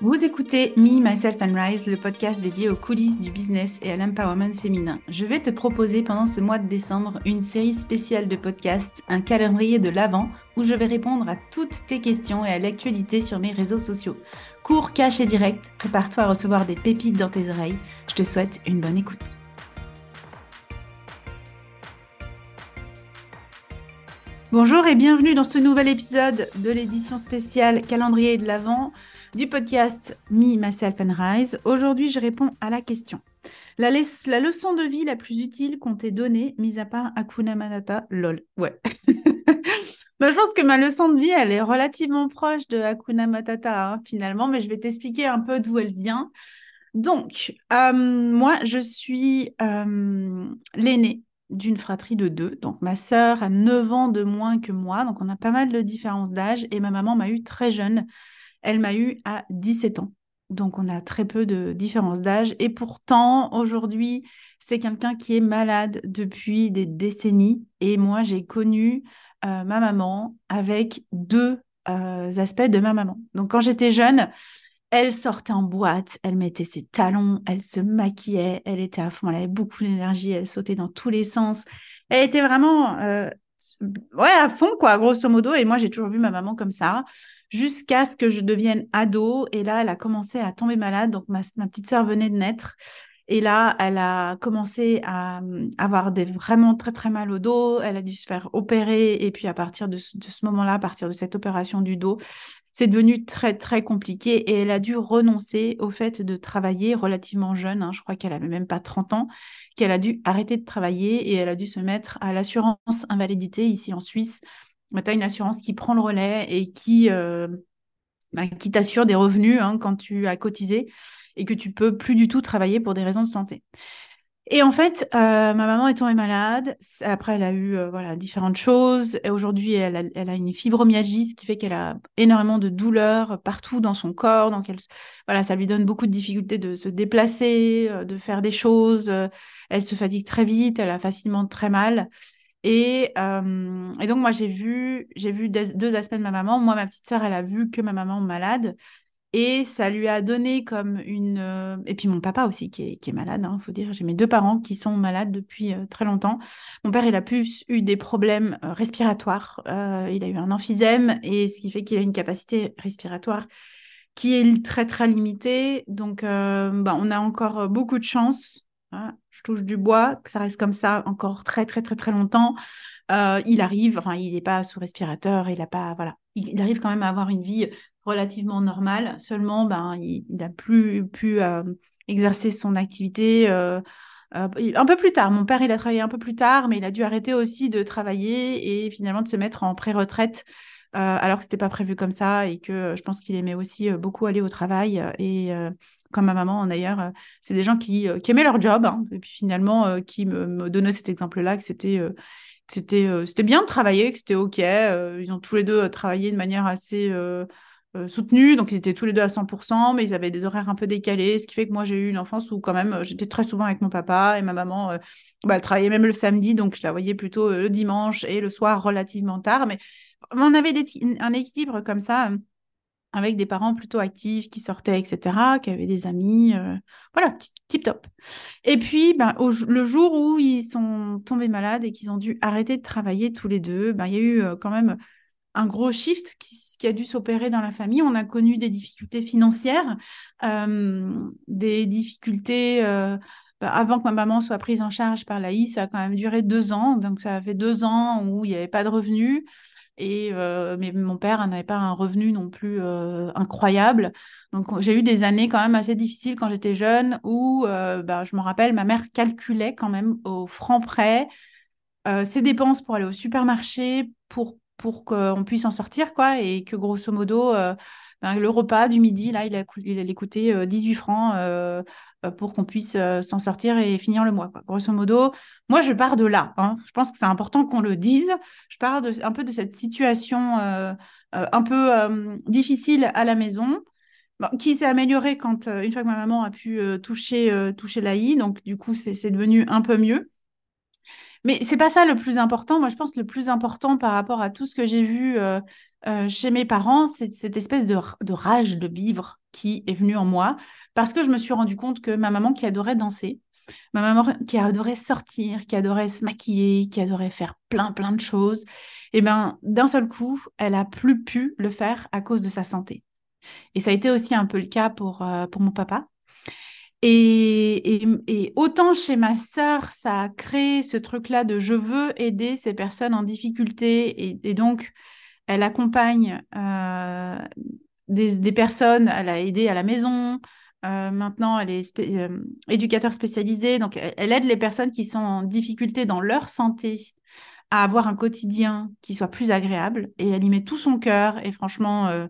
Vous écoutez Me, Myself and Rise, le podcast dédié aux coulisses du business et à l'empowerment féminin. Je vais te proposer pendant ce mois de décembre une série spéciale de podcasts, un calendrier de l'Avent, où je vais répondre à toutes tes questions et à l'actualité sur mes réseaux sociaux. Cours, cash et direct, prépare-toi à recevoir des pépites dans tes oreilles. Je te souhaite une bonne écoute. Bonjour et bienvenue dans ce nouvel épisode de l'édition spéciale calendrier de l'Avent du podcast Me, Myself and Rise. Aujourd'hui, je réponds à la question. La, leçon de vie la plus utile qu'on t'ait donnée, mis à part Akuna Manata, lol. Ouais. bah, je pense que ma leçon de vie, elle est relativement proche de Akuna Matata, hein, finalement, mais je vais t'expliquer un peu d'où elle vient. Donc, euh, moi, je suis euh, l'aînée d'une fratrie de deux. Donc, ma sœur a 9 ans de moins que moi, donc on a pas mal de différences d'âge, et ma maman m'a eu très jeune. Elle m'a eu à 17 ans. Donc on a très peu de différence d'âge. Et pourtant, aujourd'hui, c'est quelqu'un qui est malade depuis des décennies. Et moi, j'ai connu euh, ma maman avec deux euh, aspects de ma maman. Donc quand j'étais jeune, elle sortait en boîte, elle mettait ses talons, elle se maquillait, elle était à fond, elle avait beaucoup d'énergie, elle sautait dans tous les sens. Elle était vraiment euh, ouais, à fond, quoi, grosso modo. Et moi, j'ai toujours vu ma maman comme ça jusqu'à ce que je devienne ado. Et là, elle a commencé à tomber malade. Donc, ma, petite sœur venait de naître. Et là, elle a commencé à avoir des, vraiment très très mal au dos. Elle a dû se faire opérer. Et puis à partir de ce, moment-là, à partir de cette opération du dos, c'est devenu très très compliqué. Et elle a dû renoncer au fait de travailler relativement jeune. Hein. je crois qu'elle avait même pas 30 ans. Qu'elle a dû arrêter de travailler et elle a dû se mettre à l'assurance invalidité ici en Suisse tu as une assurance qui prend le relais et qui, euh, bah, qui t'assure des revenus hein, quand tu as cotisé et que tu peux plus du tout travailler pour des raisons de santé. Et en fait, euh, ma maman est tombée malade. Après, elle a eu euh, voilà différentes choses. Et aujourd'hui, elle a, elle a, une fibromyalgie, ce qui fait qu'elle a énormément de douleurs partout dans son corps. Donc, elle, voilà, ça lui donne beaucoup de difficultés de se déplacer, de faire des choses. Elle se fatigue très vite. Elle a facilement très mal. Et, euh, et, donc, moi, j'ai vu, j'ai vu deux aspects de ma maman. Moi, ma petite sœur, elle a vu que ma maman malade. Et ça lui a donné comme une... Euh, et puis mon papa aussi, qui est, qui est malade, il hein, faut dire. J'ai mes deux parents qui sont malades depuis euh, très longtemps. Mon père, il a plus eu des problèmes respiratoires. il a eu un emphysème, et ce qui fait qu'il a une capacité respiratoire qui est très, très limitée. Donc, bah, on a encore beaucoup de chance Je touche du bois, que ça reste comme ça encore très très très très longtemps. Euh, il arrive, il n'est pas sous respirateur, il a pas, voilà, il, arrive quand même à avoir une vie relativement normale. Seulement, ben il n'a plus pu euh, exercer son activité. Euh, un peu plus tard, mon père, il a travaillé un peu plus tard, mais il a dû arrêter aussi de travailler et finalement de se mettre en pré-retraite alors que c'était pas prévu comme ça et que je pense qu'il aimait aussi beaucoup aller au travail et comme ma maman d'ailleurs, euh, c'est des gens qui, euh, aimaient leur job, hein, et puis finalement euh, qui me, donnaient cet exemple-là, que c'était c'était c'était bien de travailler, que c'était OK. ils ont tous les deux travaillé de manière assez soutenue, donc ils étaient tous les deux à 100%, mais ils avaient des horaires un peu décalés, ce qui fait que moi j'ai eu une enfance où quand même j'étais très souvent avec mon papa et ma maman, bah, elle travaillait même le samedi, donc je la voyais plutôt le dimanche et le soir relativement tard, mais on avait un équilibre comme ça avec des parents plutôt actifs qui sortaient, etc., qui avaient des amis, euh, voilà, tip top. Et puis, ben, le jour où ils sont tombés malades et qu'ils ont dû arrêter de travailler tous les deux, ben, il y a eu euh, quand même un gros shift qui, a dû s'opérer dans la famille. On a connu des difficultés financières, euh, des difficultés. Ben, avant que ma maman soit prise en charge par l'AI, ça a quand même duré deux ans. Donc, ça a fait deux ans où il n'y avait pas de revenus. Et euh, mais mon père n'avait pas un revenu non plus euh, incroyable. Donc j'ai eu des années quand même assez difficiles quand j'étais jeune où euh, bah, je me rappelle, ma mère calculait quand même au franc près ses dépenses pour aller au supermarché pour, pour qu'on puisse en sortir, quoi, et que grosso modo, ben, le repas du midi, là, il, il allait coûter 18 francs pour qu'on puisse euh, s'en sortir et finir le mois. Grosso modo, moi, je pars de là. Hein. Je pense que c'est important qu'on le dise. Je pars un peu de cette situation euh, un peu difficile à la maison. qui s'est améliorée quand, une fois que ma maman a pu toucher, toucher l'AI, donc du coup, c'est devenu un peu mieux. Mais c'est pas ça le plus important. Moi, je pense que le plus important par rapport à tout ce que j'ai vu euh, euh, chez mes parents, c'est cette espèce de, de, rage de vivre qui est venue en moi parce que je me suis rendu compte que ma maman qui adorait danser, ma maman qui adorait sortir, qui adorait se maquiller, qui adorait faire plein plein de choses, et eh ben d'un seul coup, elle a plus pu le faire à cause de sa santé. Et ça a été aussi un peu le cas pour, euh, pour mon papa. Et, et, autant chez ma sœur, ça a créé ce truc-là de je veux aider ces personnes en difficulté. Et, donc, elle accompagne euh, des, des, personnes, elle a aidé à la maison. Euh, maintenant, elle est euh, éducateur spécialisée. Donc, elle, aide les personnes qui sont en difficulté dans leur santé à avoir un quotidien qui soit plus agréable. Et elle y met tout son cœur. Et franchement,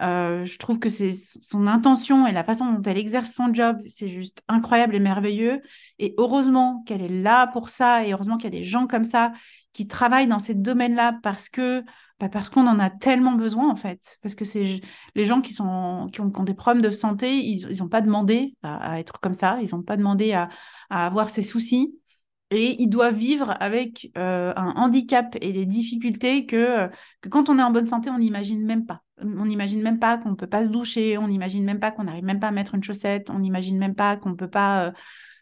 euh, je trouve que c'est son intention et la façon dont elle exerce son job, c'est juste incroyable et merveilleux. Et heureusement qu'elle est là pour ça et heureusement qu'il y a des gens comme ça qui travaillent dans ces domaines-là parce que bah, parce qu'on en a tellement besoin en fait. Parce que c'est les gens qui sont qui ont, des problèmes de santé, ils n'ont pas demandé à, être comme ça, ils n'ont pas demandé à, à avoir ces soucis et ils doivent vivre avec euh, un handicap et des difficultés que, que quand on est en bonne santé, on n'imagine même pas. On n'imagine même pas qu'on ne peut pas se doucher, on n'imagine même pas qu'on n'arrive même pas à mettre une chaussette, on n'imagine même pas qu'on ne peut pas euh,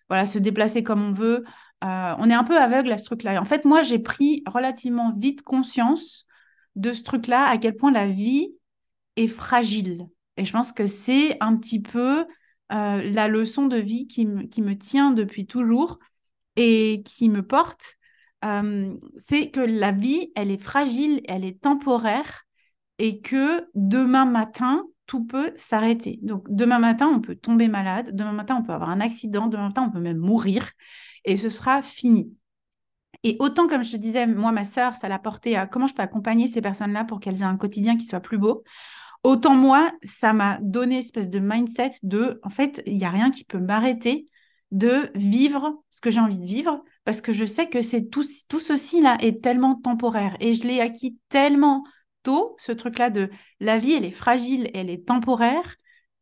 voilà, se déplacer comme on veut. Euh, on est un peu aveugle à ce truc-là. En fait, moi, j'ai pris relativement vite conscience de ce truc-là, à quel point la vie est fragile. Et je pense que c'est un petit peu la leçon de vie qui, qui me tient depuis toujours et qui me porte, euh, c'est que la vie, elle est fragile, elle est temporaire et que demain matin, tout peut s'arrêter. Donc demain matin, on peut tomber malade, demain matin, on peut avoir un accident, demain matin, on peut même mourir et ce sera fini. Et autant, comme je te disais, moi, ma sœur, ça l'a porté à comment je peux accompagner ces personnes-là pour qu'elles aient un quotidien qui soit plus beau. Autant moi, ça m'a donné une espèce de mindset de, en fait, il n'y a rien qui peut m'arrêter de vivre ce que j'ai envie de vivre parce que je sais que c'est tout, tout ceci là est tellement temporaire et je l'ai acquis tellement tôt ce truc là de la vie elle est fragile elle est temporaire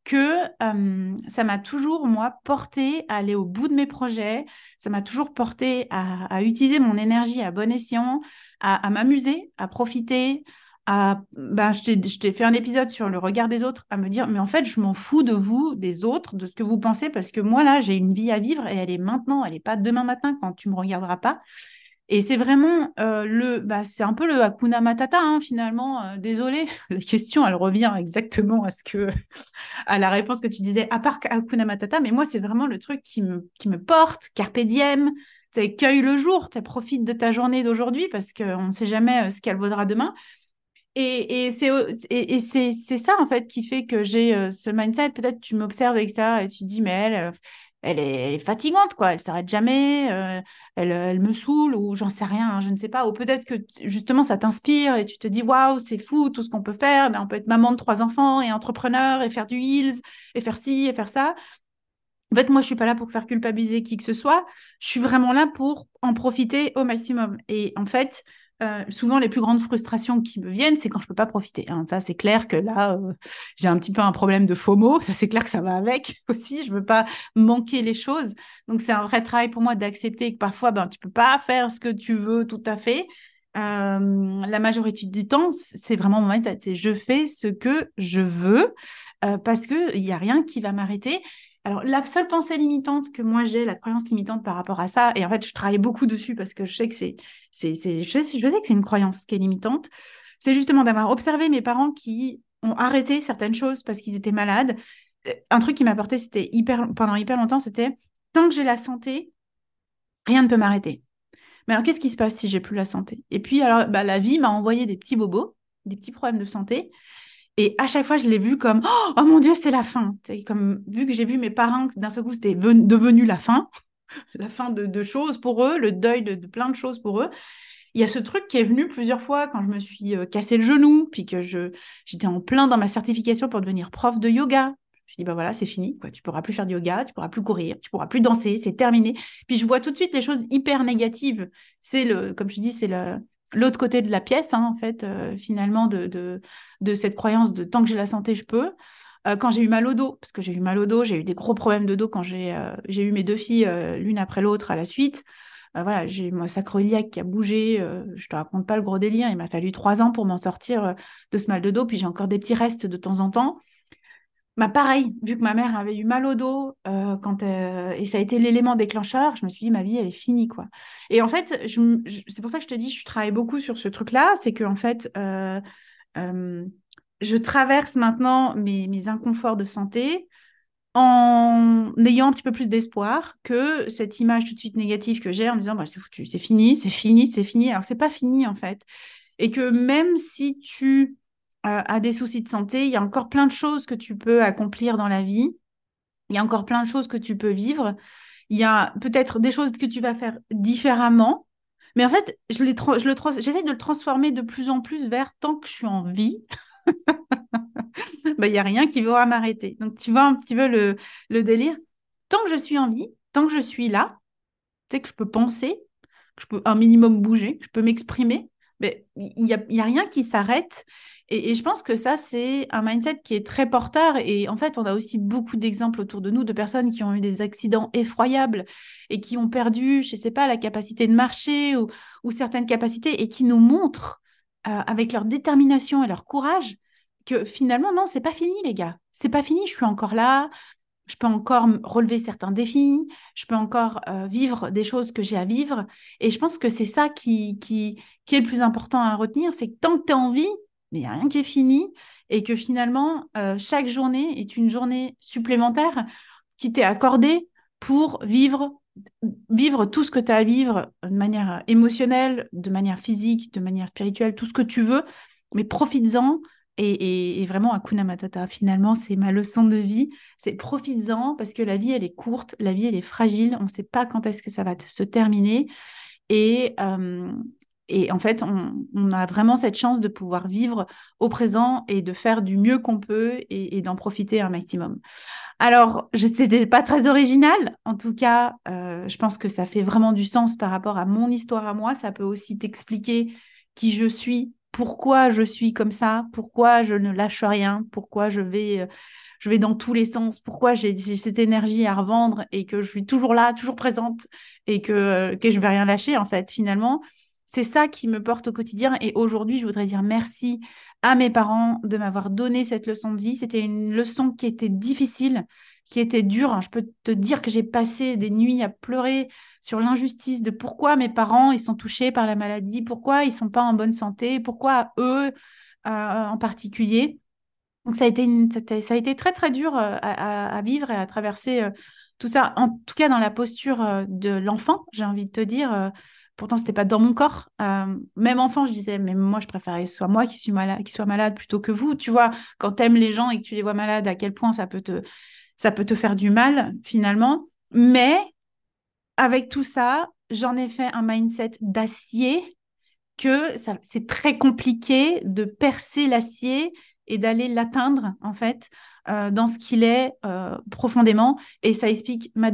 que euh, ça m'a toujours moi porté à aller au bout de mes projets. Ça m'a toujours porté à, utiliser mon énergie à bon escient à m'amuser à profiter ben, je t'ai fait un épisode sur le regard des autres, à me dire, mais en fait, je m'en fous de vous, des autres, de ce que vous pensez, parce que moi, là, j'ai une vie à vivre et elle est maintenant, elle n'est pas demain matin quand tu me regarderas pas. Et c'est vraiment euh, le, bah, c'est un peu le Hakuna Matata, hein, finalement. Euh, désolé, la question, elle revient exactement à ce que, à la réponse que tu disais, à part Hakuna Matata, mais moi, c'est vraiment le truc qui me, qui me porte, Carpe diem, cueille le jour, profite de ta journée d'aujourd'hui parce qu'on ne sait jamais euh, ce qu'elle vaudra demain. Et, et c'est ça, en fait, qui fait que j'ai euh, ce mindset. Peut-être tu m'observes, etc. Et tu te dis, mais elle, elle, est, elle est fatigante, quoi. Elle s'arrête jamais. Euh, elle, elle, me saoule, ou j'en sais rien, hein, je ne sais pas. Ou peut-être que justement, ça t'inspire et tu te dis, waouh, c'est fou tout ce qu'on peut faire. Mais on peut être maman de trois enfants et entrepreneur et faire du heels et faire ci et faire ça. En fait, moi, je suis pas là pour faire culpabiliser qui que ce soit. Je suis vraiment là pour en profiter au maximum. Et en fait, euh, souvent les plus grandes frustrations qui me viennent, c'est quand je peux pas profiter. Hein. Ça, c'est clair que là, euh, j'ai un petit peu un problème de FOMO. Ça, c'est clair que ça va avec aussi. Je veux pas manquer les choses. Donc, c'est un vrai travail pour moi d'accepter que parfois, ben, tu peux pas faire ce que tu veux tout à fait. Euh, la majorité du temps, c'est vraiment mon mindset. Je fais ce que je veux parce qu'il n'y a rien qui va m'arrêter. Alors, la seule pensée limitante que moi j'ai, la croyance limitante par rapport à ça, et en fait, je travaille beaucoup dessus parce que je sais que c'est, je, sais, que c'est une croyance qui est limitante, c'est justement d'avoir observé mes parents qui ont arrêté certaines choses parce qu'ils étaient malades. Euh, un truc qui m'a porté, c'était hyper, pendant hyper longtemps, c'était tant que j'ai la santé, rien ne peut m'arrêter. Mais alors, qu'est-ce qui se passe si j'ai plus la santé? Et puis, alors, bah, la vie m'a envoyé des petits bobos, des petits problèmes de santé. Et à chaque fois, je l'ai vu comme oh, mon Dieu, c'est la fin. comme vu que j'ai vu mes parents d'un seul coup, c'était devenu la fin, la fin de, choses pour eux, le deuil de, plein de choses pour eux. Il y a ce truc qui est venu plusieurs fois quand je me suis euh, cassé le genou, puis que j'étais en plein dans ma certification pour devenir prof de yoga. Je me dit bah voilà, c'est fini, quoi. Tu pourras plus faire de yoga, tu pourras plus courir, tu pourras plus danser, c'est terminé. Puis je vois tout de suite les choses hyper négatives. C'est le, comme je dis, c'est le l'autre côté de la pièce, hein, en fait, euh, finalement, de, de, cette croyance de tant que j'ai la santé, je peux. Euh, quand j'ai eu mal au dos, parce que j'ai eu mal au dos, j'ai eu des gros problèmes de dos quand j'ai euh, eu mes deux filles l'une après l'autre à la suite. voilà, j'ai mon sacroiliac qui a bougé. je te raconte pas le gros délire. Il m'a fallu trois ans pour m'en sortir de ce mal de dos. Puis j'ai encore des petits restes de temps en temps. Bah pareil, vu que ma mère avait eu mal au dos quand et ça a été l'élément déclencheur, je me suis dit ma vie elle est finie quoi. Et en fait, c'est pour ça que je te dis je travaille beaucoup sur ce truc là, c'est que en fait je traverse maintenant mes, mes, inconforts de santé en ayant un petit peu plus d'espoir que cette image tout de suite négative que j'ai en me disant bah, c'est foutu, c'est fini, c'est fini, c'est fini. Alors c'est pas fini en fait. Et que même si tu euh, as des soucis de santé, il y a encore plein de choses que tu peux accomplir dans la vie. Il y a encore plein de choses que tu peux vivre. Il y a peut-être des choses que tu vas faire différemment. Mais en fait, je, je j'essaie de le transformer de plus en plus vers tant que je suis en vie. Bah, il n'y a rien qui va m'arrêter. Donc, tu vois un petit peu le, le, délire. Tant que je suis en vie, tant que je suis là, tu sais que je peux penser, que je peux un minimum bouger, que je peux m'exprimer, mais il n'y a, y a rien qui s'arrête. Et, je pense que ça, c'est un mindset qui est très porteur. Et en fait, on a aussi beaucoup d'exemples autour de nous de personnes qui ont eu des accidents effroyables et qui ont perdu, je ne sais pas, la capacité de marcher ou, certaines capacités et qui nous montrent euh, avec leur détermination et leur courage que finalement, non, c'est pas fini, les gars. C'est pas fini, je suis encore là. Je peux encore relever certains défis, je peux encore euh, vivre des choses que j'ai à vivre. Et je pense que c'est ça qui, qui, qui est le plus important à retenir, c'est que tant que tu es en vie, mais il n'y a rien qui est fini, et que finalement, euh, chaque journée est une journée supplémentaire qui t'est accordée pour vivre vivre tout ce que tu as à vivre de manière émotionnelle, de manière physique, de manière spirituelle, tout ce que tu veux, mais profites-en. Et, vraiment, Akuna Matata, finalement, c'est ma leçon de vie. C'est profites-en parce que la vie, elle est courte, la vie, elle est fragile. On ne sait pas quand est-ce que ça va se terminer. Et, euh, et en fait, on, a vraiment cette chance de pouvoir vivre au présent et de faire du mieux qu'on peut et, d'en profiter un maximum. Alors, je n'étais pas très originale. En tout cas, euh, je pense que ça fait vraiment du sens par rapport à mon histoire à moi. Ça peut aussi t'expliquer qui je suis, pourquoi je suis comme ça, pourquoi je ne lâche rien, pourquoi je vais, euh, je vais dans tous les sens, pourquoi j'ai cette énergie à revendre et que je suis toujours là, toujours présente et que, que je ne vais rien lâcher en fait finalement. C'est ça qui me porte au quotidien. Et aujourd'hui, je voudrais dire merci à mes parents de m'avoir donné cette leçon de vie. C'était une leçon qui était difficile, qui était dure. Je peux te dire que j'ai passé des nuits à pleurer sur l'injustice de pourquoi mes parents ils sont touchés par la maladie, pourquoi ils sont pas en bonne santé, pourquoi eux euh, en particulier. Donc ça a été ça a été très très dur euh, à, vivre et à traverser euh, tout ça. En tout cas dans la posture de l'enfant, j'ai envie de te dire Pourtant, c'était pas dans mon corps. Euh, même enfant, je disais, mais moi, je préférais soit moi qui, suis malade, qui soit malade plutôt que vous. Tu vois, quand tu aimes les gens et que tu les vois malades, à quel point ça peut te, ça peut te faire du mal, finalement. Mais avec tout ça, j'en ai fait un mindset d'acier que c'est très compliqué de percer l'acier et d'aller l'atteindre, en fait, euh, dans ce qu'il est euh, profondément. Et ça explique ma,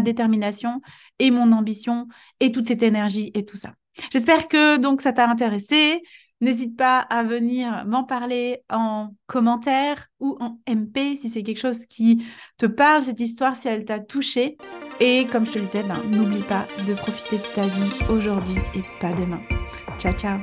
détermination et mon ambition et toute cette énergie et tout ça. J'espère que donc ça t'a intéressé. N'hésite pas à venir m'en parler en commentaire ou en MP si c'est quelque chose qui te parle, cette histoire, si elle t'a touché. Et comme je te le disais, ben, n'oublie pas de profiter de ta vie aujourd'hui et pas demain. Ciao, ciao